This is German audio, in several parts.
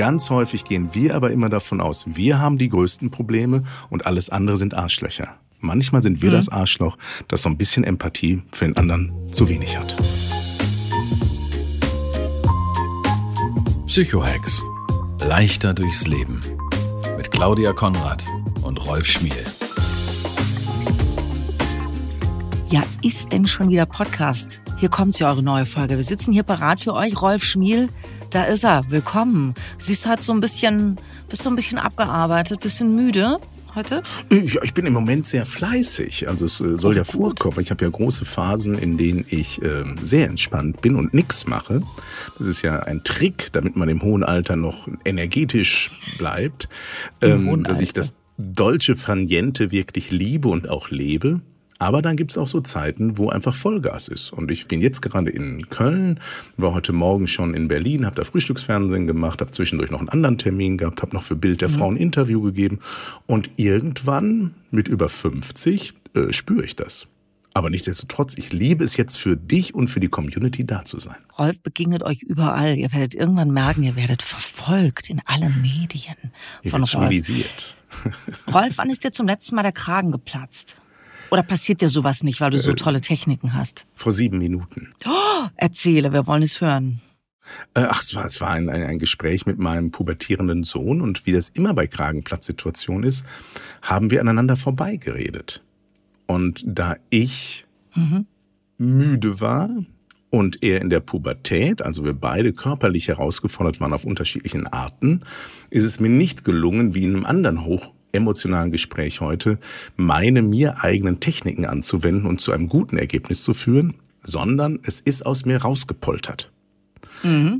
Ganz häufig gehen wir aber immer davon aus, wir haben die größten Probleme und alles andere sind Arschlöcher. Manchmal sind wir Mhm. das Arschloch, das so ein bisschen Empathie für den anderen zu wenig hat. Psychohex. Leichter durchs Leben. Mit Claudia Konrad und Rolf Schmiel. Ja, ist denn schon wieder Podcast? Hier kommt's ja eure neue Folge. Wir sitzen hier parat für euch. Rolf Schmiel, da ist er. Willkommen. Siehst du, hat so ein bisschen, bist du ein bisschen abgearbeitet, bisschen müde heute? Ja, ich bin im Moment sehr fleißig. Also es äh, soll Oh, ja gut. vorkommen. Ich habe ja große Phasen, in denen ich äh, sehr entspannt bin und nichts mache. Das ist ja ein Trick, damit man im hohen Alter noch energetisch bleibt. Ähm, hohen dass ich Alter. das Dolce Faniente wirklich liebe und auch lebe. Aber dann gibt's auch so Zeiten, wo einfach Vollgas ist. Und ich bin jetzt gerade in Köln, war heute Morgen schon in Berlin, habe da Frühstücksfernsehen gemacht, habe zwischendurch noch einen anderen Termin gehabt, habe noch für Bild der Frau ein Interview gegeben. Und irgendwann mit über 50 äh, spüre ich das. Aber nichtsdestotrotz, ich liebe es jetzt für dich und für die Community da zu sein. Rolf begegnet euch überall. Ihr werdet irgendwann merken, ihr werdet verfolgt in allen Medien Ihr von wird Rolf. Rolf, wann ist dir zum letzten Mal der Kragen geplatzt? Oder passiert dir sowas nicht, weil du Äh. so tolle Techniken hast? Vor sieben Minuten. Erzähle, wir wollen es hören. Äh, Ach, es war, es war ein, ein, ein Gespräch mit meinem pubertierenden Sohn und wie das immer bei Kragenplatzsituationen ist, haben wir aneinander vorbeigeredet. Und da ich müde war und er in der Pubertät, also wir beide körperlich herausgefordert waren auf unterschiedlichen Arten, ist es mir nicht gelungen, wie in einem anderen hoch emotionalen Gespräch heute, meine mir eigenen Techniken anzuwenden und zu einem guten Ergebnis zu führen, sondern es ist aus mir rausgepoltert.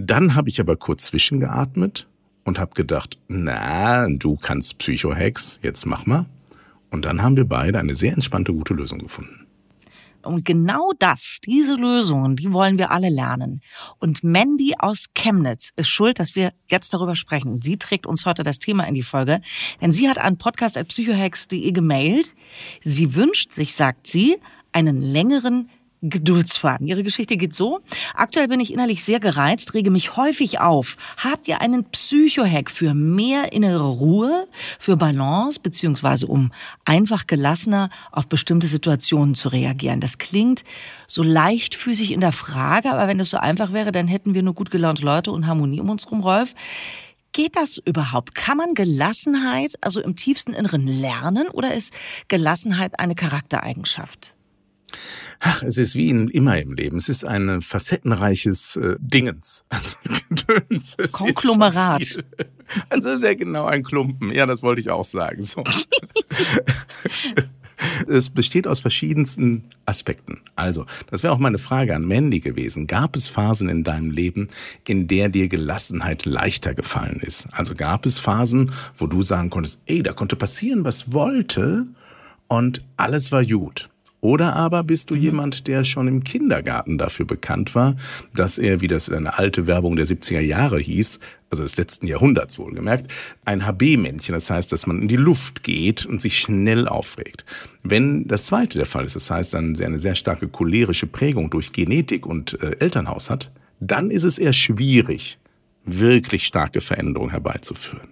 Dann habe ich aber kurz zwischengeatmet und habe gedacht, na, du kannst Psychohex, jetzt mach mal. Und dann haben wir beide eine sehr entspannte, gute Lösung gefunden. Und genau das, diese Lösungen, die wollen wir alle lernen. Und Mandy aus Chemnitz ist schuld, dass wir jetzt darüber sprechen. Sie trägt uns heute das Thema in die Folge, denn sie hat an podcast.psychohex.de gemailt. Sie wünscht sich, sagt sie, einen längeren Geduldsfaden. Ihre Geschichte geht so. Aktuell bin ich innerlich sehr gereizt, rege mich häufig auf. Habt ihr einen Psychohack für mehr innere Ruhe, für Balance, beziehungsweise um einfach gelassener auf bestimmte Situationen zu reagieren? Das klingt so leichtfüßig in der Frage, aber wenn es so einfach wäre, dann hätten wir nur gut gelaunte Leute und Harmonie um uns rum, Rolf. Geht das überhaupt? Kann man Gelassenheit also im tiefsten Inneren lernen oder ist Gelassenheit eine Charaktereigenschaft? Ach, es ist wie in, immer im Leben. Es ist ein facettenreiches äh, Dingens. Also, Konglomerat. Also sehr genau ein Klumpen. Ja, das wollte ich auch sagen. So. es besteht aus verschiedensten Aspekten. Also, das wäre auch meine Frage an Mandy gewesen. Gab es Phasen in deinem Leben, in der dir Gelassenheit leichter gefallen ist? Also gab es Phasen, wo du sagen konntest, ey, da konnte passieren, was wollte und alles war gut. Oder aber bist du jemand, der schon im Kindergarten dafür bekannt war, dass er, wie das eine alte Werbung der 70er Jahre hieß, also des letzten Jahrhunderts wohlgemerkt, ein HB-Männchen, das heißt, dass man in die Luft geht und sich schnell aufregt. Wenn das zweite der Fall ist, das heißt, dann eine sehr starke cholerische Prägung durch Genetik und äh, Elternhaus hat, dann ist es eher schwierig, wirklich starke Veränderungen herbeizuführen.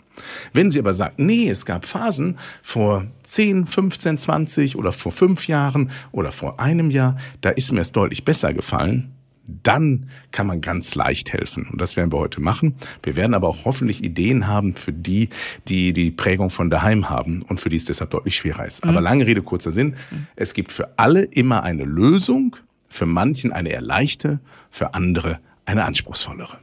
Wenn sie aber sagt, nee, es gab Phasen vor 10, 15, 20 oder vor fünf Jahren oder vor einem Jahr, da ist mir es deutlich besser gefallen, dann kann man ganz leicht helfen. Und das werden wir heute machen. Wir werden aber auch hoffentlich Ideen haben für die, die die Prägung von daheim haben und für die es deshalb deutlich schwerer ist. Aber lange Rede, kurzer Sinn. Es gibt für alle immer eine Lösung, für manchen eine eher leichte, für andere eine anspruchsvollere.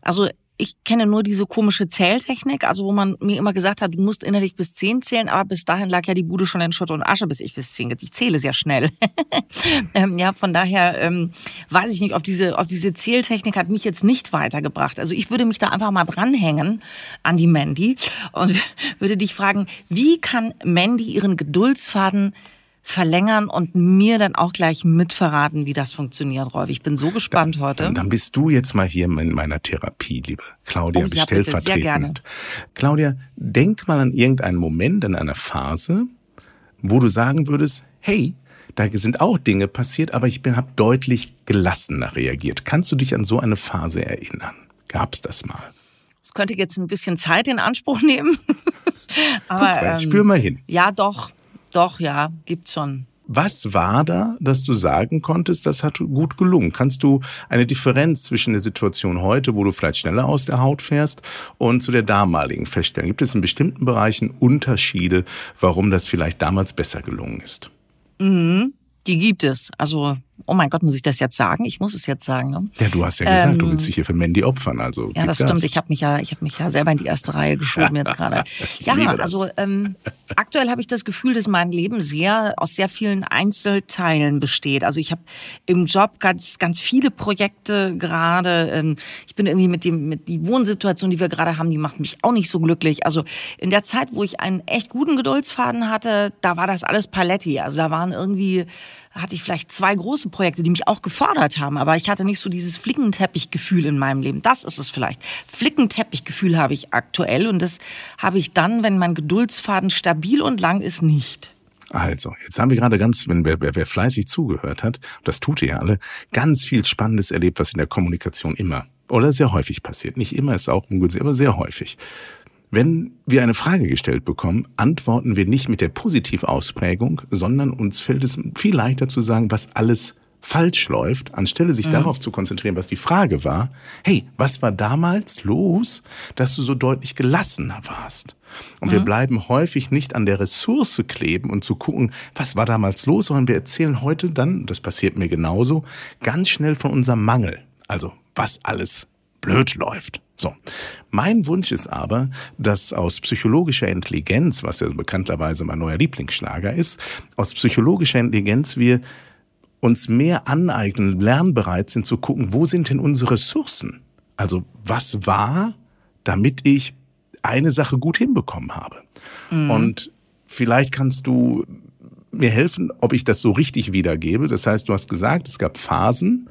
Also ich kenne nur diese komische Zähltechnik, also wo man mir immer gesagt hat, du musst innerlich bis zehn zählen, aber bis dahin lag ja die Bude schon in Schutt und Asche, bis ich bis zehn. Ich zähle sehr schnell. ähm, ja, von daher ähm, weiß ich nicht, ob diese, ob diese Zähltechnik hat mich jetzt nicht weitergebracht. Also ich würde mich da einfach mal dranhängen an die Mandy und würde dich fragen, wie kann Mandy ihren Geduldsfaden verlängern und mir dann auch gleich mitverraten, wie das funktioniert, Rolf. Ich bin so gespannt dann, heute. Dann, dann bist du jetzt mal hier in meiner Therapie, liebe Claudia, Oh, ja, bitte, sehr stellvertretend. gerne. Claudia, denk mal an irgendeinen Moment, in einer Phase, wo du sagen würdest, hey, da sind auch Dinge passiert, aber ich habe deutlich gelassener reagiert. Kannst du dich an so eine Phase erinnern? Gab's das mal? Es könnte jetzt ein bisschen Zeit in Anspruch nehmen. aber Guck mal, ähm, spür mal hin. Ja, doch, doch, ja, gibt's schon. Was war da, dass du sagen konntest, das hat gut gelungen? Kannst du eine Differenz zwischen der Situation heute, wo du vielleicht schneller aus der Haut fährst, und zu der damaligen feststellen? Gibt es in bestimmten Bereichen Unterschiede, warum das vielleicht damals besser gelungen ist? Die gibt es. Also, oh mein Gott, muss ich das jetzt sagen? Ich muss es jetzt sagen. Ne? Ja, du hast ja gesagt, du willst dich hier für Mandy opfern, also. Ähm, Ja, das Gas. stimmt. Ich habe mich ja, ich habe mich ja selber in die erste Reihe geschoben jetzt gerade. Ja, das. also ähm, aktuell habe ich das Gefühl, dass mein Leben sehr aus sehr vielen Einzelteilen besteht. Also ich habe im Job ganz ganz viele Projekte gerade. Ähm, ich bin irgendwie mit dem mit die Wohnsituation, die wir gerade haben, die macht mich auch nicht so glücklich. Also in der Zeit, wo ich einen echt guten Geduldsfaden hatte, da war das alles Paletti. Also da waren irgendwie hatte ich vielleicht zwei große Projekte, die mich auch gefordert haben, aber ich hatte nicht so dieses Flickenteppichgefühl in meinem Leben. Das ist es vielleicht. Flickenteppichgefühl habe ich aktuell und das habe ich dann, wenn mein Geduldsfaden stabil und lang ist, nicht. Also, jetzt haben wir gerade ganz, wenn wer, wer, wer fleißig zugehört hat, das tut ihr ja alle, ganz viel Spannendes erlebt, was in der Kommunikation immer oder sehr häufig passiert. Nicht immer ist auch ungünstig, aber sehr häufig. Wenn wir eine Frage gestellt bekommen, antworten wir nicht mit der Positivausprägung, sondern uns fällt es viel leichter zu sagen, was alles falsch läuft, anstelle sich darauf zu konzentrieren, was die Frage war. Hey, was war damals los, dass du so deutlich gelassener warst? Und wir bleiben häufig nicht an der Ressource kleben und zu gucken, was war damals los, sondern wir erzählen heute dann, das passiert mir genauso, ganz schnell von unserem Mangel. Also, was alles blöd läuft. So. Mein Wunsch ist aber, dass aus psychologischer Intelligenz, was ja bekannterweise mein neuer Lieblingsschlager ist, aus psychologischer Intelligenz wir uns mehr aneignen, lernbereit sind zu gucken, wo sind denn unsere Ressourcen? Also was war, damit ich eine Sache gut hinbekommen habe? Und vielleicht kannst du mir helfen, ob ich das so richtig wiedergebe. Das heißt, du hast gesagt, es gab Phasen,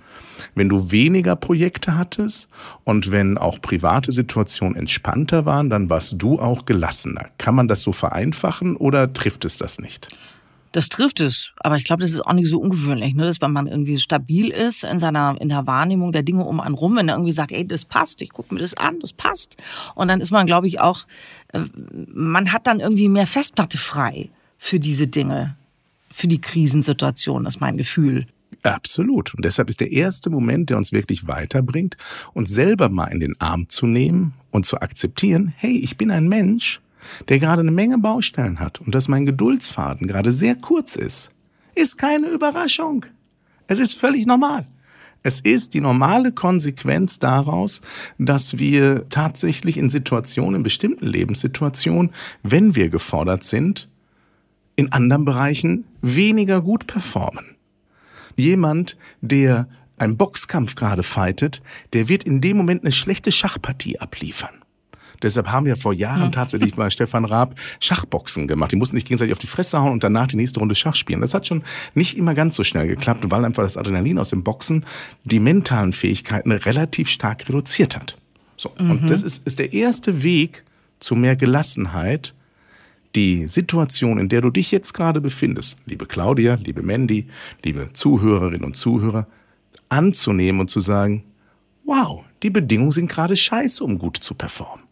wenn du weniger Projekte hattest und wenn auch private Situationen entspannter waren, dann warst du auch gelassener. Kann man das so vereinfachen oder trifft es das nicht? Das trifft es, aber ich glaube, das ist auch nicht so ungewöhnlich, ne? dass wenn man irgendwie stabil ist in seiner in der Wahrnehmung der Dinge um einen rum, wenn er irgendwie sagt, ey, das passt, ich gucke mir das an, das passt, und dann ist man, glaube ich, auch, äh, man hat dann irgendwie mehr Festplatte frei für diese Dinge, für die Krisensituation, ist mein Gefühl. Absolut. Und deshalb ist der erste Moment, der uns wirklich weiterbringt, uns selber mal in den Arm zu nehmen und zu akzeptieren, hey, ich bin ein Mensch, der gerade eine Menge Baustellen hat und dass mein Geduldsfaden gerade sehr kurz ist, ist keine Überraschung. Es ist völlig normal. Es ist die normale Konsequenz daraus, dass wir tatsächlich in Situationen, in bestimmten Lebenssituationen, wenn wir gefordert sind, in anderen Bereichen weniger gut performen. Jemand, der einen Boxkampf gerade fightet, der wird in dem Moment eine schlechte Schachpartie abliefern. Deshalb haben wir vor Jahren tatsächlich bei Stefan Raab Schachboxen gemacht. Die mussten sich gegenseitig auf die Fresse hauen und danach die nächste Runde Schach spielen. Das hat schon nicht immer ganz so schnell geklappt, weil einfach das Adrenalin aus dem Boxen die mentalen Fähigkeiten relativ stark reduziert hat. So. Und das ist, ist der erste Weg zu mehr Gelassenheit, die Situation, in der du dich jetzt gerade befindest, liebe Claudia, liebe Mandy, liebe Zuhörerinnen und Zuhörer, anzunehmen und zu sagen, wow, die Bedingungen sind gerade scheiße, um gut zu performen.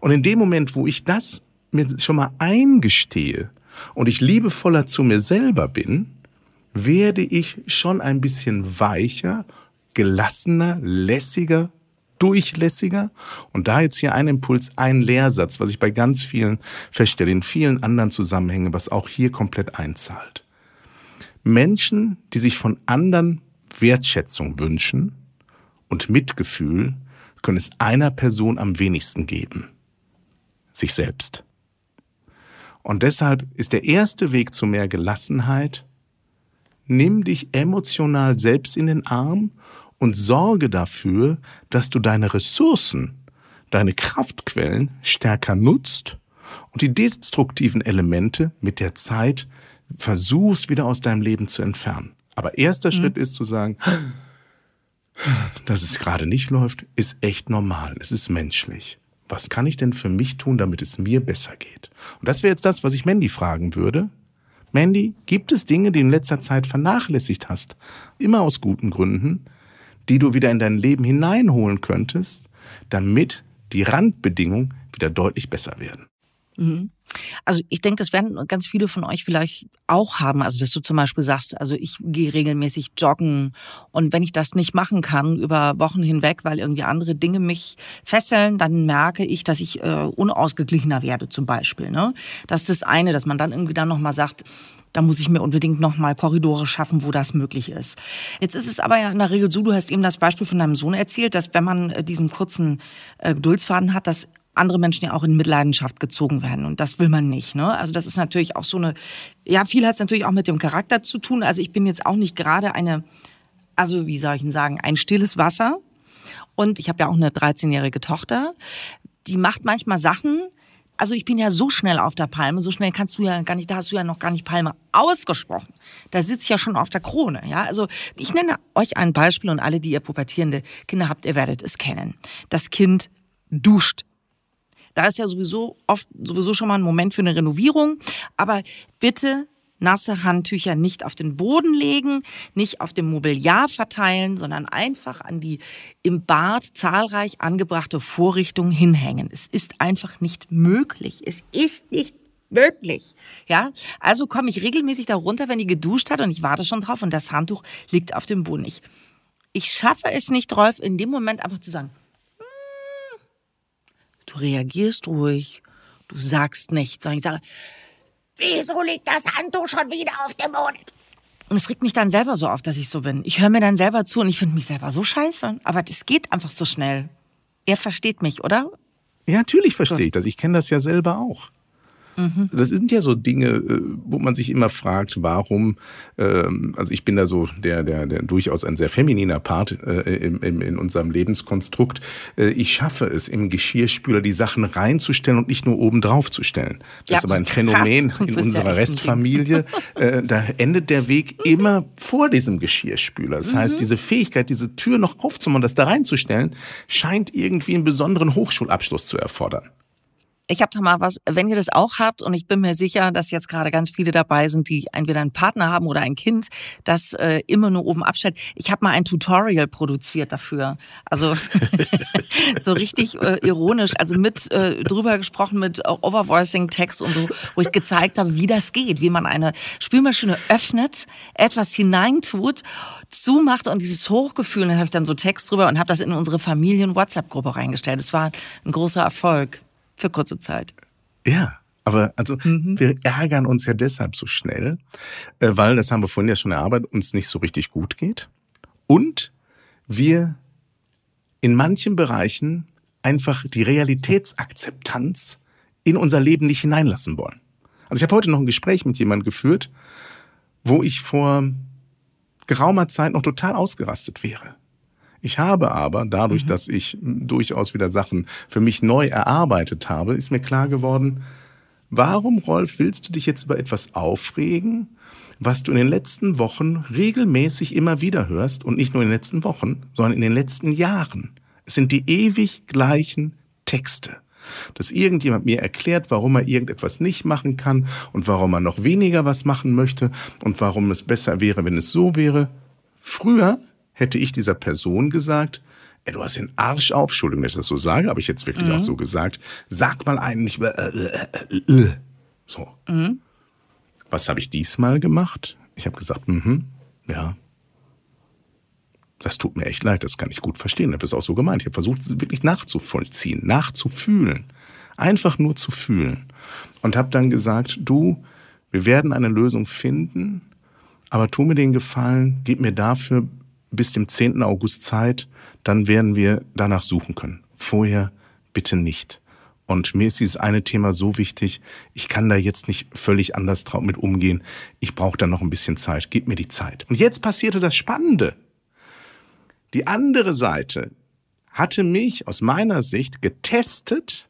Und in dem Moment, wo ich das mir schon mal eingestehe und ich liebevoller zu mir selber bin, werde ich schon ein bisschen weicher, gelassener, lässiger, durchlässiger. Und da jetzt hier ein Impuls, ein Lehrsatz, was ich bei ganz vielen feststelle, in vielen anderen Zusammenhängen, was auch hier komplett einzahlt. Menschen, die sich von anderen Wertschätzung wünschen und Mitgefühl, können es einer Person am wenigsten geben. Sich selbst. Und deshalb ist der erste Weg zu mehr Gelassenheit, nimm dich emotional selbst in den Arm und sorge dafür, dass du deine Ressourcen, deine Kraftquellen stärker nutzt und die destruktiven Elemente mit der Zeit versuchst wieder aus deinem Leben zu entfernen. Aber erster mhm. Schritt ist zu sagen, dass es gerade nicht läuft, ist echt normal. Es ist menschlich. Was kann ich denn für mich tun, damit es mir besser geht? Und das wäre jetzt das, was ich Mandy fragen würde. Mandy, gibt es Dinge, die du in letzter Zeit vernachlässigt hast, immer aus guten Gründen, die du wieder in dein Leben hineinholen könntest, damit die Randbedingungen wieder deutlich besser werden? Mhm. Also ich denke, das werden ganz viele von euch vielleicht auch haben. Also dass du zum Beispiel sagst, also ich gehe regelmäßig joggen und wenn ich das nicht machen kann über Wochen hinweg, weil irgendwie andere Dinge mich fesseln, dann merke ich, dass ich äh, unausgeglichener werde zum Beispiel. Ne? Das ist das eine, dass man dann irgendwie dann nochmal sagt, da muss ich mir unbedingt nochmal Korridore schaffen, wo das möglich ist. Jetzt ist es aber ja in der Regel so, du hast eben das Beispiel von deinem Sohn erzählt, dass wenn man äh, diesen kurzen äh, Geduldsfaden hat, dass andere Menschen ja auch in Mitleidenschaft gezogen werden. Und das will man nicht. Ne? Also das ist natürlich auch so eine, ja, viel hat es natürlich auch mit dem Charakter zu tun. Also ich bin jetzt auch nicht gerade eine, also wie soll ich denn sagen, ein stilles Wasser. Und ich habe ja auch eine 13-jährige Tochter. Die macht manchmal Sachen, also ich bin ja so schnell auf der Palme, so schnell kannst du ja gar nicht, da hast du ja noch gar nicht Palme ausgesprochen. Da sitzt ja schon auf der Krone, ja. Also ich nenne euch ein Beispiel und alle, die ihr pubertierende Kinder habt, ihr werdet es kennen. Das Kind duscht da ist ja sowieso oft sowieso schon mal ein Moment für eine Renovierung. Aber bitte nasse Handtücher nicht auf den Boden legen, nicht auf dem Mobiliar verteilen, sondern einfach an die im Bad zahlreich angebrachte Vorrichtung hinhängen. Es ist einfach nicht möglich. Es ist nicht möglich. Ja, also komme ich regelmäßig da runter, wenn die geduscht hat und ich warte schon drauf und das Handtuch liegt auf dem Boden. Ich, ich schaffe es nicht, Rolf, in dem Moment einfach zu sagen, Du reagierst ruhig. Du sagst nichts, sondern ich sage, wieso liegt das Handtuch schon wieder auf dem Boden? Und es regt mich dann selber so auf, dass ich so bin. Ich höre mir dann selber zu und ich finde mich selber so scheiße. Aber das geht einfach so schnell. Er versteht mich, oder? Ja, natürlich verstehe ich das. Ich kenne das ja selber auch. Mhm. Das sind ja so Dinge, äh, wo man sich immer fragt, warum, ähm, also ich bin da so der, der, der durchaus ein sehr femininer Part äh, im, im, in unserem Lebenskonstrukt. Äh, ich schaffe es, im Geschirrspüler die Sachen reinzustellen und nicht nur oben drauf zu stellen. Das ja, ist aber ein Phänomen krass, in unserer Restfamilie. da endet der Weg immer vor diesem Geschirrspüler. Das mhm. heißt, diese Fähigkeit, diese Tür noch aufzumachen, das da reinzustellen, scheint irgendwie einen besonderen Hochschulabschluss zu erfordern. Ich habe da mal was, wenn ihr das auch habt und ich bin mir sicher, dass jetzt gerade ganz viele dabei sind, die entweder einen Partner haben oder ein Kind, das äh, immer nur oben abstellt. Ich habe mal ein Tutorial produziert dafür. Also so richtig äh, ironisch, also mit äh, drüber gesprochen mit Overvoicing Text und so, wo ich gezeigt habe, wie das geht, wie man eine Spülmaschine öffnet, etwas hineintut zumacht und dieses Hochgefühl, da habe ich dann so Text drüber und habe das in unsere Familien-WhatsApp-Gruppe reingestellt. Es war ein großer Erfolg für kurze Zeit. Ja. Aber also mhm. wir ärgern uns ja deshalb so schnell, äh, weil, das haben wir vorhin ja schon erarbeitet, uns nicht so richtig gut geht. Und wir in manchen Bereichen einfach die Realitätsakzeptanz in unser Leben nicht hineinlassen wollen. Also ich habe heute noch ein Gespräch mit jemandem geführt, wo ich vor geraumer Zeit noch total ausgerastet wäre. Ich habe aber, dadurch, mhm. dass ich durchaus wieder Sachen für mich neu erarbeitet habe, ist mir klar geworden, warum, Rolf, willst du dich jetzt über etwas aufregen, was du in den letzten Wochen regelmäßig immer wieder hörst und nicht nur in den letzten Wochen, sondern in den letzten Jahren. Es sind die ewig gleichen Texte dass irgendjemand mir erklärt, warum er irgendetwas nicht machen kann und warum er noch weniger was machen möchte und warum es besser wäre, wenn es so wäre. Früher hätte ich dieser Person gesagt, ey, du hast den Arsch auf, Entschuldigung, dass ich das so sage, habe ich jetzt wirklich mhm. auch so gesagt, sag mal eigentlich, äh, äh, äh, äh, so. Mhm. Was habe ich diesmal gemacht? Ich habe gesagt, mhm, ja. Das tut mir echt leid, das kann ich gut verstehen. Ich habe es auch so gemeint. Ich habe versucht, es wirklich nachzuvollziehen, nachzufühlen. Einfach nur zu fühlen. Und habe dann gesagt, du, wir werden eine Lösung finden, aber tu mir den Gefallen, gib mir dafür bis dem 10. August Zeit, dann werden wir danach suchen können. Vorher bitte nicht. Und mir ist dieses eine Thema so wichtig, ich kann da jetzt nicht völlig anders mit umgehen. Ich brauche da noch ein bisschen Zeit. Gib mir die Zeit. Und jetzt passierte das Spannende. Die andere Seite hatte mich aus meiner Sicht getestet,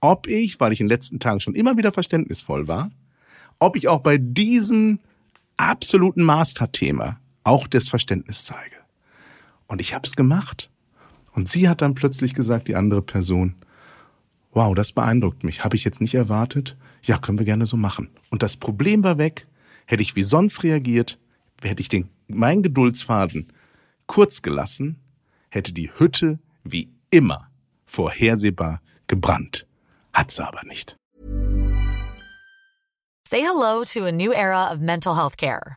ob ich, weil ich in den letzten Tagen schon immer wieder verständnisvoll war, ob ich auch bei diesem absoluten Masterthema auch das Verständnis zeige. Und ich habe es gemacht. Und sie hat dann plötzlich gesagt, die andere Person, wow, das beeindruckt mich, habe ich jetzt nicht erwartet. Ja, können wir gerne so machen. Und das Problem war weg. Hätte ich wie sonst reagiert, hätte ich den, meinen Geduldsfaden kurz gelassen, hätte die Hütte wie immer vorhersehbar gebrannt. Hat sie aber nicht. Say hello to a new era of mental health care.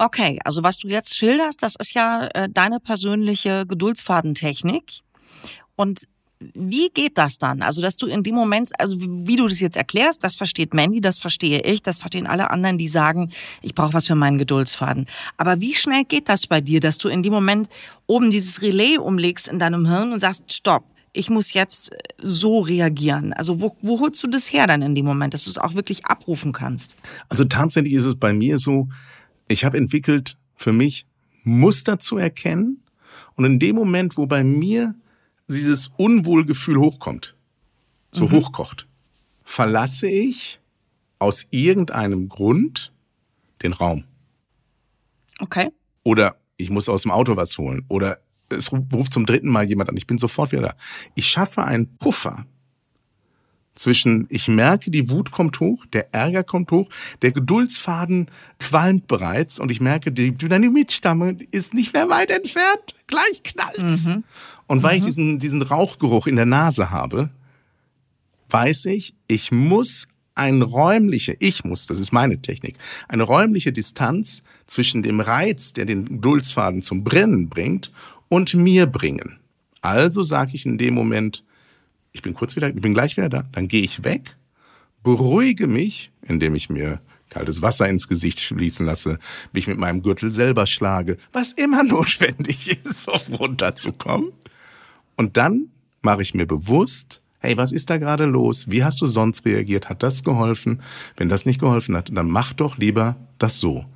Okay, also was du jetzt schilderst, das ist ja äh, deine persönliche Geduldsfadentechnik. Und wie geht das dann? Also, dass du in dem Moment, also wie du das jetzt erklärst, das versteht Mandy, das verstehe ich, das verstehen alle anderen, die sagen, ich brauche was für meinen Geduldsfaden. Aber wie schnell geht das bei dir, dass du in dem Moment oben dieses Relais umlegst in deinem Hirn und sagst, stopp, ich muss jetzt so reagieren. Also wo, wo holst du das her dann in dem Moment, dass du es auch wirklich abrufen kannst? Also tatsächlich ist es bei mir so, ich habe entwickelt für mich Muster zu erkennen und in dem Moment, wo bei mir dieses Unwohlgefühl hochkommt, so mhm. hochkocht, verlasse ich aus irgendeinem Grund den Raum. Okay. Oder ich muss aus dem Auto was holen. Oder es ruft zum dritten Mal jemand an. Ich bin sofort wieder da. Ich schaffe einen Puffer zwischen, ich merke, die Wut kommt hoch, der Ärger kommt hoch, der Geduldsfaden qualmt bereits und ich merke, die Dynamitstamme ist nicht mehr weit entfernt. Gleich knallt's. Mhm. Und weil mhm. ich diesen, diesen Rauchgeruch in der Nase habe, weiß ich, ich muss eine räumliche, ich muss, das ist meine Technik, eine räumliche Distanz zwischen dem Reiz, der den Geduldsfaden zum Brennen bringt, und mir bringen. Also sage ich in dem Moment, ich bin kurz wieder, ich bin gleich wieder da. Dann gehe ich weg, beruhige mich, indem ich mir kaltes Wasser ins Gesicht schließen lasse, mich mit meinem Gürtel selber schlage, was immer notwendig ist, um runterzukommen. Und dann mache ich mir bewusst, hey, was ist da gerade los? Wie hast du sonst reagiert? Hat das geholfen? Wenn das nicht geholfen hat, dann mach doch lieber das so.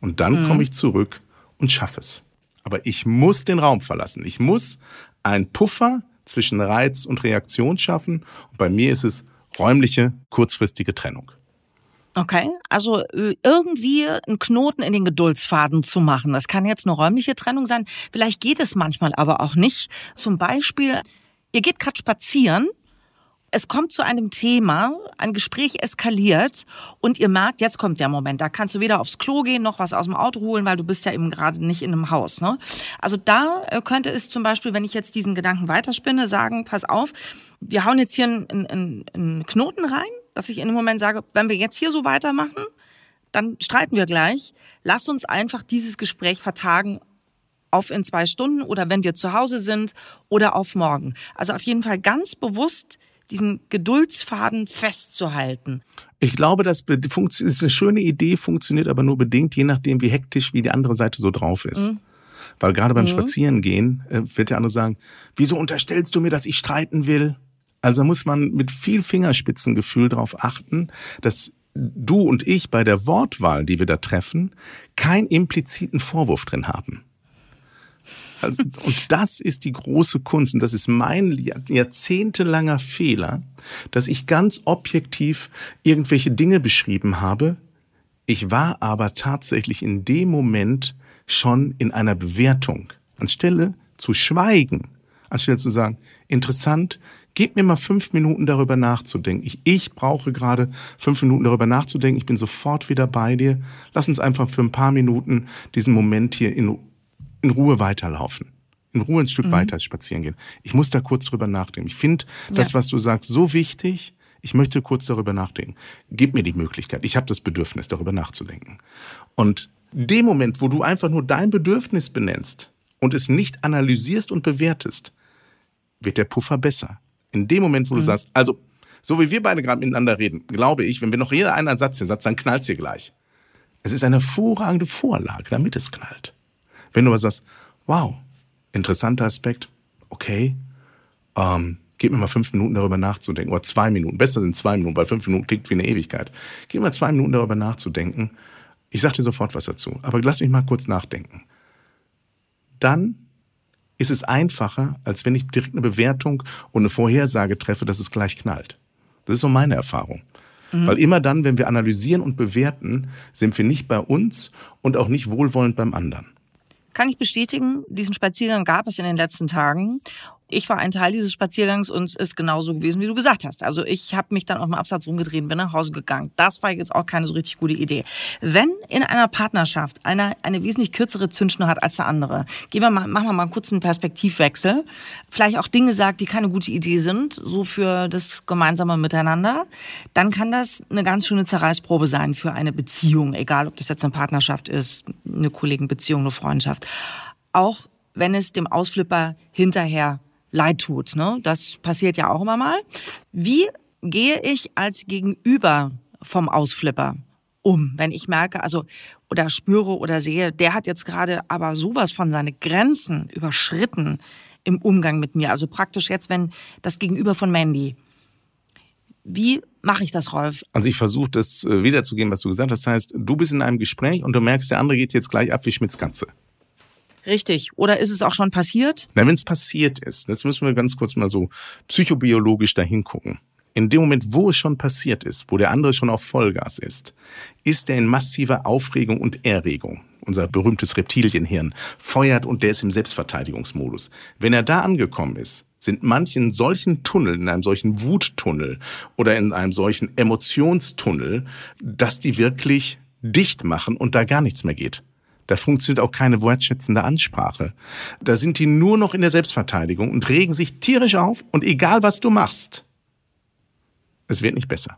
Und dann mhm. komme ich zurück und schaffe es. Aber ich muss den Raum verlassen. Ich muss einen Puffer zwischen Reiz und Reaktion schaffen. Und bei mir ist es räumliche, kurzfristige Trennung. Okay, also äh, irgendwie einen Knoten in den Geduldsfaden zu machen. Das kann jetzt eine räumliche Trennung sein. Vielleicht geht es manchmal aber auch nicht. Zum Beispiel, ihr geht gerade spazieren es kommt zu einem Thema, ein Gespräch eskaliert und ihr merkt, jetzt kommt der Moment, da kannst du weder aufs Klo gehen noch was aus dem Auto holen, weil du bist ja eben gerade nicht in einem Haus. Ne? Also da äh, könnte es zum Beispiel, wenn ich jetzt diesen Gedanken weiterspinne, sagen, pass auf, wir hauen jetzt hier einen, einen, einen Knoten rein, dass ich in dem Moment sage, wenn wir jetzt hier so weitermachen, dann streiten wir gleich. Lass uns einfach dieses Gespräch vertagen auf in zwei Stunden oder wenn wir zu Hause sind oder auf morgen. Also auf jeden Fall ganz bewusst diesen Geduldsfaden festzuhalten. Ich glaube, das ist eine schöne Idee, funktioniert aber nur bedingt, je nachdem, wie hektisch, wie die andere Seite so drauf ist. Mhm. Weil gerade beim mhm. Spazierengehen äh, wird der andere sagen, wieso unterstellst du mir, dass ich streiten will? Also muss man mit viel Fingerspitzengefühl darauf achten, dass du und ich bei der Wortwahl, die wir da treffen, keinen impliziten Vorwurf drin haben. Also, und das ist die große Kunst und das ist mein jahrzehntelanger Fehler, dass ich ganz objektiv irgendwelche Dinge beschrieben habe. Ich war aber tatsächlich in dem Moment schon in einer Bewertung. Anstelle zu schweigen, anstelle zu sagen, interessant, Gib mir mal fünf Minuten darüber nachzudenken. Ich, ich brauche gerade fünf Minuten darüber nachzudenken. Ich bin sofort wieder bei dir. Lass uns einfach für ein paar Minuten diesen Moment hier in, in Ruhe weiterlaufen. In Ruhe ein Stück mhm. weiter spazieren gehen. Ich muss da kurz drüber nachdenken. Ich finde das, was du sagst, so wichtig. Ich möchte kurz darüber nachdenken. Gib mir die Möglichkeit. Ich habe das Bedürfnis, darüber nachzudenken. Und dem Moment, wo du einfach nur dein Bedürfnis benennst und es nicht analysierst und bewertest, wird der Puffer besser. In dem Moment, wo du mhm. sagst, also, so wie wir beide gerade miteinander reden, glaube ich, wenn wir noch jeder einen Satz hier sagt, dann knallt's hier gleich. Es ist eine hervorragende Vorlage, damit es knallt. Wenn du aber sagst, wow, interessanter Aspekt, okay, ähm, gib mir mal fünf Minuten darüber nachzudenken, oder zwei Minuten, besser sind zwei Minuten, weil fünf Minuten klingt wie eine Ewigkeit. Gib mir mal zwei Minuten darüber nachzudenken. Ich sag dir sofort was dazu, aber lass mich mal kurz nachdenken. Dann ist es einfacher, als wenn ich direkt eine Bewertung und eine Vorhersage treffe, dass es gleich knallt. Das ist so meine Erfahrung. Mhm. Weil immer dann, wenn wir analysieren und bewerten, sind wir nicht bei uns und auch nicht wohlwollend beim anderen. Kann ich bestätigen, diesen Spaziergang gab es in den letzten Tagen ich war ein Teil dieses Spaziergangs und es ist genauso gewesen, wie du gesagt hast. Also ich habe mich dann auf dem Absatz rumgedreht und bin nach Hause gegangen. Das war jetzt auch keine so richtig gute Idee. Wenn in einer Partnerschaft einer eine wesentlich kürzere Zündschnur hat als der andere, gehen wir mal, machen wir mal einen kurzen Perspektivwechsel. Vielleicht auch Dinge sagt, die keine gute Idee sind, so für das gemeinsame Miteinander, dann kann das eine ganz schöne Zerreißprobe sein für eine Beziehung, egal ob das jetzt eine Partnerschaft ist, eine Kollegenbeziehung, eine Freundschaft. Auch wenn es dem Ausflipper hinterher leid tut. Ne? Das passiert ja auch immer mal. Wie gehe ich als Gegenüber vom Ausflipper um, wenn ich merke, also oder spüre oder sehe, der hat jetzt gerade aber sowas von seine Grenzen überschritten im Umgang mit mir. Also praktisch jetzt, wenn das Gegenüber von Mandy. Wie mache ich das, Rolf? Also ich versuche das äh, wiederzugeben, was du gesagt hast. Das heißt, du bist in einem Gespräch und du merkst, der andere geht jetzt gleich ab wie Schmitz Katze. Richtig. Oder ist es auch schon passiert? Na, wenn es passiert ist, jetzt müssen wir ganz kurz mal so psychobiologisch dahin gucken. In dem Moment, wo es schon passiert ist, wo der andere schon auf Vollgas ist, ist er in massiver Aufregung und Erregung. Unser berühmtes Reptilienhirn feuert und der ist im Selbstverteidigungsmodus. Wenn er da angekommen ist, sind manche in solchen Tunnel, in einem solchen Wuttunnel oder in einem solchen Emotionstunnel, dass die wirklich dicht machen und da gar nichts mehr geht. Da funktioniert auch keine wertschätzende Ansprache. Da sind die nur noch in der Selbstverteidigung und regen sich tierisch auf und egal was du machst, es wird nicht besser.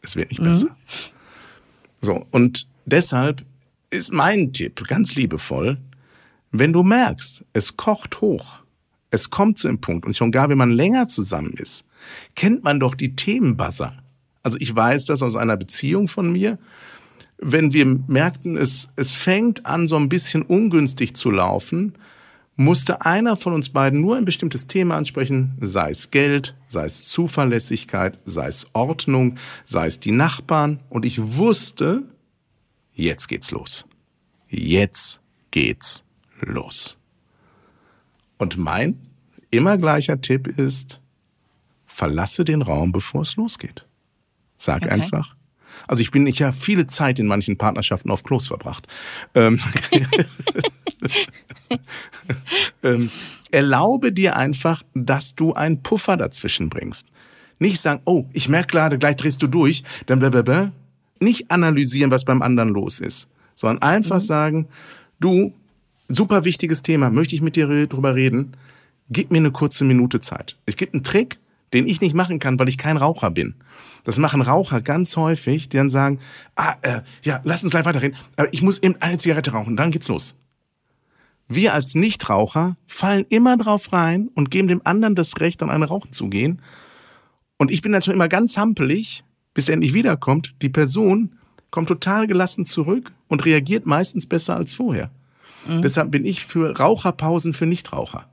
Es wird nicht mhm. besser. So, und deshalb ist mein Tipp ganz liebevoll, wenn du merkst, es kocht hoch, es kommt zu einem Punkt und schon gar, wenn man länger zusammen ist, kennt man doch die Themenbuzzer. Also ich weiß das aus einer Beziehung von mir, wenn wir merkten, es, es fängt an, so ein bisschen ungünstig zu laufen, musste einer von uns beiden nur ein bestimmtes Thema ansprechen, sei es Geld, sei es Zuverlässigkeit, sei es Ordnung, sei es die Nachbarn. Und ich wusste, jetzt geht's los. Jetzt geht's los. Und mein immer gleicher Tipp ist, verlasse den Raum, bevor es losgeht. Sag okay. einfach, also ich bin, ich habe viele Zeit in manchen Partnerschaften auf Klos verbracht. Ähm, ähm, erlaube dir einfach, dass du einen Puffer dazwischen bringst. Nicht sagen, oh, ich merke gerade, gleich drehst du durch, dann blablabla. Nicht analysieren, was beim anderen los ist, sondern einfach mhm. sagen, du, super wichtiges Thema, möchte ich mit dir drüber reden, gib mir eine kurze Minute Zeit. Es gibt einen Trick, den ich nicht machen kann, weil ich kein Raucher bin. Das machen Raucher ganz häufig, die dann sagen, ah, äh, ja, lass uns gleich weiterreden, aber ich muss eben eine Zigarette rauchen, dann geht's los. Wir als Nichtraucher fallen immer drauf rein und geben dem anderen das Recht, an eine Rauchen zu gehen. Und ich bin dann schon immer ganz hampelig, bis er endlich wiederkommt. Die Person kommt total gelassen zurück und reagiert meistens besser als vorher. Mhm. Deshalb bin ich für Raucherpausen für Nichtraucher.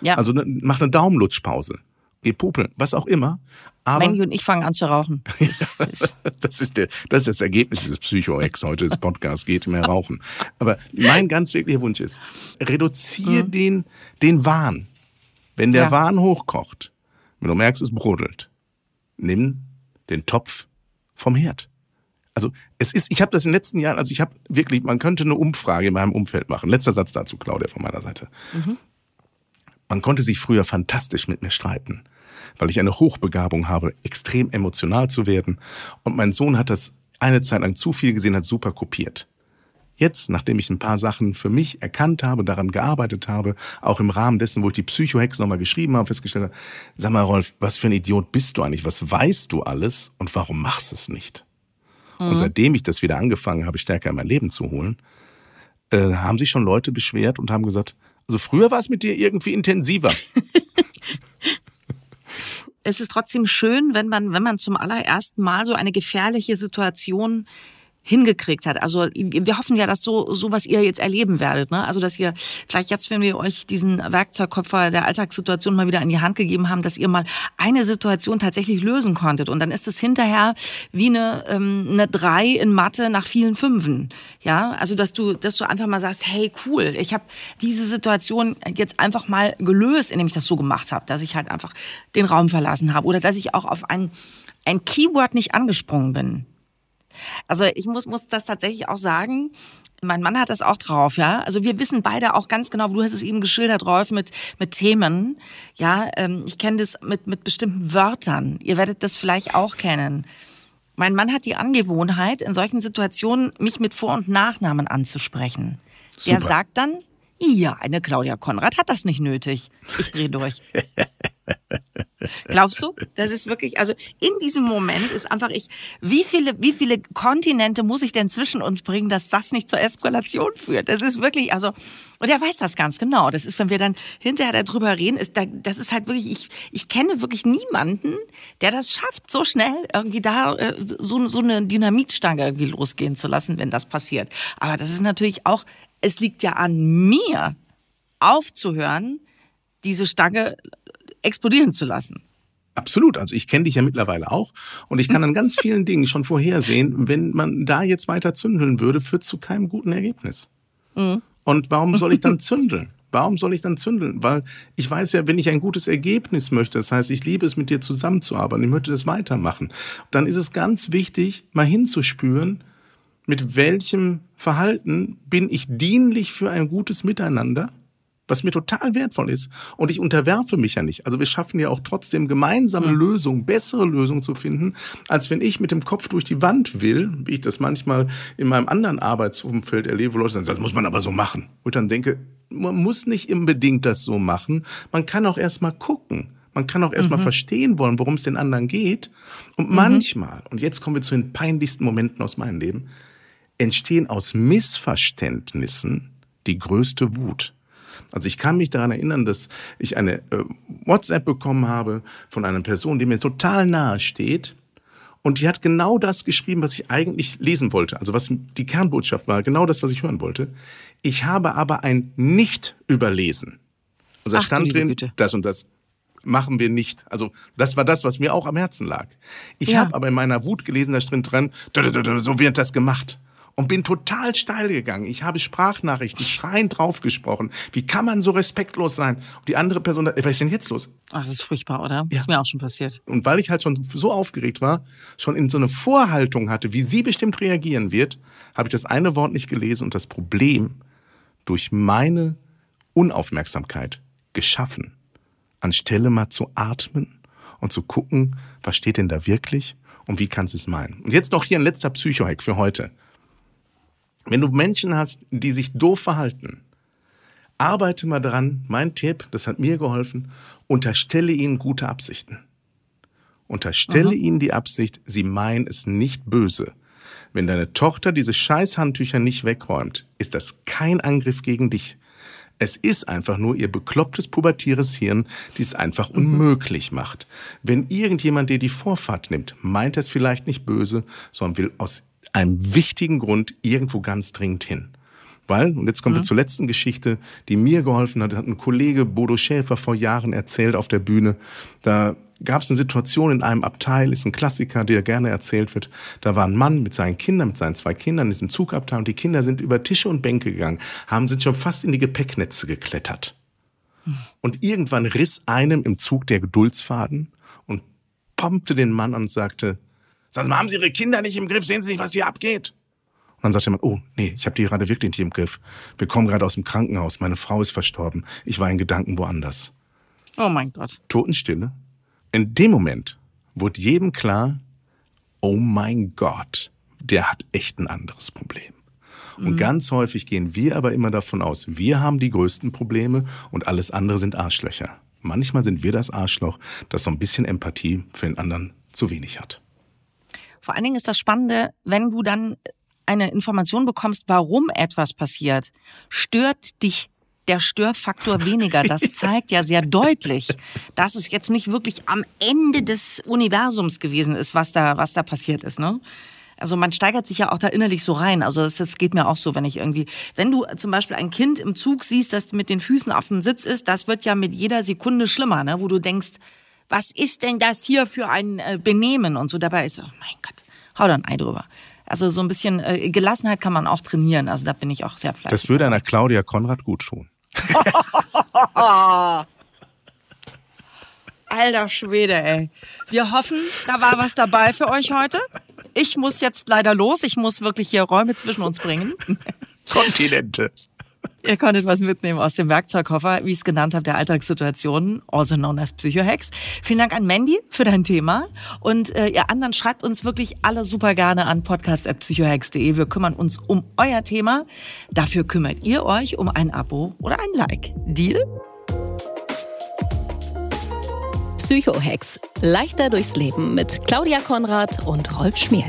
Ja. Also ne, mach eine Daumenlutschpause geh pupeln, was auch immer. Aber Mandy und ich fangen an zu rauchen. Das ist, das ist, der, das ist das Ergebnis des Psycho-Ex heute des Podcasts, geht mehr rauchen. Aber mein ganz wirklicher Wunsch ist, reduziere den, den Wahn. Wenn der Ja. Wahn hochkocht, wenn du merkst, es brodelt, nimm den Topf vom Herd. Also es ist, ich habe das in den letzten Jahren, also ich habe wirklich, man könnte eine Umfrage in meinem Umfeld machen. Letzter Satz dazu, Claudia, von meiner Seite. Man konnte sich früher fantastisch mit mir streiten, weil ich eine Hochbegabung habe, extrem emotional zu werden. Und mein Sohn hat das eine Zeit lang zu viel gesehen, hat super kopiert. Jetzt, nachdem ich ein paar Sachen für mich erkannt habe, daran gearbeitet habe, auch im Rahmen dessen, wo ich die Psychohex nochmal geschrieben habe, festgestellt habe, sag mal, Rolf, was für ein Idiot bist du eigentlich? Was weißt du alles und warum machst du es nicht? Und seitdem ich das wieder angefangen habe, stärker in mein Leben zu holen, äh, haben sich schon Leute beschwert und haben gesagt, also früher war es mit dir irgendwie intensiver. es ist trotzdem schön, wenn man, wenn man zum allerersten Mal so eine gefährliche Situation hingekriegt hat. Also wir hoffen ja, dass so so was ihr jetzt erleben werdet, ne? Also dass ihr vielleicht jetzt, wenn wir euch diesen Werkzeugkoffer der Alltagssituation mal wieder in die Hand gegeben haben, dass ihr mal eine Situation tatsächlich lösen konntet und dann ist es hinterher wie eine ähm, eine drei in Mathe nach vielen Fünfen, ja? Also dass du dass du einfach mal sagst, hey cool, ich habe diese Situation jetzt einfach mal gelöst, indem ich das so gemacht habe, dass ich halt einfach den Raum verlassen habe oder dass ich auch auf ein ein Keyword nicht angesprungen bin. Also ich muss, muss das tatsächlich auch sagen. Mein Mann hat das auch drauf, ja. Also wir wissen beide auch ganz genau, du hast es eben geschildert, Rolf, mit, mit Themen. Ja, ähm, ich kenne das mit, mit bestimmten Wörtern. Ihr werdet das vielleicht auch kennen. Mein Mann hat die Angewohnheit, in solchen Situationen mich mit Vor- und Nachnamen anzusprechen. Er Super. sagt dann, ja, eine Claudia Konrad hat das nicht nötig. Ich drehe durch. Glaubst du? Das ist wirklich, also in diesem Moment ist einfach ich, wie viele, wie viele Kontinente muss ich denn zwischen uns bringen, dass das nicht zur Eskalation führt? Das ist wirklich, also, und er weiß das ganz genau. Das ist, wenn wir dann hinterher darüber reden, ist da, das ist halt wirklich, ich, ich kenne wirklich niemanden, der das schafft, so schnell irgendwie da äh, so, so eine Dynamitstange irgendwie losgehen zu lassen, wenn das passiert. Aber das ist natürlich auch, es liegt ja an mir, aufzuhören, diese Stange explodieren zu lassen. Absolut. Also ich kenne dich ja mittlerweile auch und ich kann an ganz vielen Dingen schon vorhersehen, wenn man da jetzt weiter zündeln würde, führt zu keinem guten Ergebnis. Und warum soll ich dann zündeln? Warum soll ich dann zündeln? Weil ich weiß ja, wenn ich ein gutes Ergebnis möchte, das heißt, ich liebe es, mit dir zusammenzuarbeiten, ich möchte das weitermachen, dann ist es ganz wichtig, mal hinzuspüren, mit welchem Verhalten bin ich dienlich für ein gutes Miteinander, was mir total wertvoll ist. Und ich unterwerfe mich ja nicht. Also wir schaffen ja auch trotzdem gemeinsame Lösungen, bessere Lösungen zu finden, als wenn ich mit dem Kopf durch die Wand will, wie ich das manchmal in meinem anderen Arbeitsumfeld erlebe, wo Leute sagen, das muss man aber so machen. Und ich dann denke, man muss nicht unbedingt das so machen. Man kann auch erst mal gucken. Man kann auch erst mal verstehen wollen, worum es den anderen geht. Und manchmal, und jetzt kommen wir zu den peinlichsten Momenten aus meinem Leben, entstehen aus Missverständnissen die größte Wut. Also ich kann mich daran erinnern, dass ich eine äh, WhatsApp bekommen habe von einer Person, die mir total nahe steht. Und die hat genau das geschrieben, was ich eigentlich lesen wollte. Also was die Kernbotschaft war, genau das, was ich hören wollte. Ich habe aber ein Nicht überlesen. Also da Ach stand drin, Güte. das und das machen wir nicht. Also das war das, was mir auch am Herzen lag. Ich Ja. habe aber in meiner Wut gelesen, da stand drin, "Da, da, da, da, so wird das gemacht. Und bin total steil gegangen. Ich habe Sprachnachrichten schreiend draufgesprochen. Wie kann man so respektlos sein? Und die andere Person, sagt, was ist denn jetzt los? Ach, das ist furchtbar, oder? Ja. Ist mir auch schon passiert. Und weil ich halt schon so aufgeregt war, schon in so eine Vorhaltung hatte, wie sie bestimmt reagieren wird, habe ich das eine Wort nicht gelesen und das Problem durch meine Unaufmerksamkeit geschaffen. Anstelle mal zu atmen und zu gucken, was steht denn da wirklich und wie kannst du es meinen. Und jetzt noch hier ein letzter Psychohack für heute. Wenn du Menschen hast, die sich doof verhalten, arbeite mal dran, mein Tipp, das hat mir geholfen, unterstelle ihnen gute Absichten. Unterstelle ihnen die Absicht, sie meinen es nicht böse. Wenn deine Tochter diese Scheißhandtücher nicht wegräumt, ist das kein Angriff gegen dich. Es ist einfach nur ihr beklopptes pubertieres Hirn, die es einfach unmöglich macht. Wenn irgendjemand dir die Vorfahrt nimmt, meint er es vielleicht nicht böse, sondern will aus einem wichtigen Grund irgendwo ganz dringend hin. Weil, und jetzt kommen mhm. wir zur letzten Geschichte, die mir geholfen hat, hat ein Kollege Bodo Schäfer vor Jahren erzählt auf der Bühne. Da gab es eine Situation in einem Abteil, ist ein Klassiker, der gerne erzählt wird. Da war ein Mann mit seinen Kindern, mit seinen zwei Kindern, ist im Zugabteil und die Kinder sind über Tische und Bänke gegangen, haben sich schon fast in die Gepäcknetze geklettert. Und irgendwann riss einem im Zug der Geduldsfaden und pompte den Mann an und sagte, Sagen Sie mal, haben Sie Ihre Kinder nicht im Griff? Sehen Sie nicht, was hier abgeht? Und dann sagt der Mann, oh, nee, ich habe die gerade wirklich nicht im Griff. Wir kommen gerade aus dem Krankenhaus, meine Frau ist verstorben. Ich war in Gedanken woanders. Oh mein Gott. Totenstille. In dem Moment wurde jedem klar, oh mein Gott, der hat echt ein anderes Problem. Und mhm. ganz häufig gehen wir aber immer davon aus, wir haben die größten Probleme und alles andere sind Arschlöcher. Manchmal sind wir das Arschloch, das so ein bisschen Empathie für den anderen zu wenig hat. Vor allen Dingen ist das Spannende, wenn du dann eine Information bekommst, warum etwas passiert, stört dich der Störfaktor weniger. Das zeigt ja sehr deutlich, dass es jetzt nicht wirklich am Ende des Universums gewesen ist, was da, was da passiert ist, ne? Also man steigert sich ja auch da innerlich so rein. Also das, das geht mir auch so, wenn ich irgendwie, wenn du zum Beispiel ein Kind im Zug siehst, das mit den Füßen auf dem Sitz ist, das wird ja mit jeder Sekunde schlimmer, ne? Wo du denkst, was ist denn das hier für ein äh, Benehmen und so. Dabei ist, oh mein Gott, hau da ein Ei drüber. Also so ein bisschen äh, Gelassenheit kann man auch trainieren. Also da bin ich auch sehr fleißig. Das würde einer Claudia Konrad gut tun. Alter Schwede, ey. Wir hoffen, da war was dabei für euch heute. Ich muss jetzt leider los. Ich muss wirklich hier Räume zwischen uns bringen. Kontinente. Ihr konntet was mitnehmen aus dem Werkzeugkoffer, wie ich es genannt habe, der Alltagssituationen, also known as Psychohex. Vielen Dank an Mandy für dein Thema. Und äh, ihr anderen schreibt uns wirklich alle super gerne an podcast.psychohex.de. Wir kümmern uns um euer Thema. Dafür kümmert ihr euch um ein Abo oder ein Like. Deal? Psychohex. Leichter durchs Leben mit Claudia Konrad und Rolf Schmiel.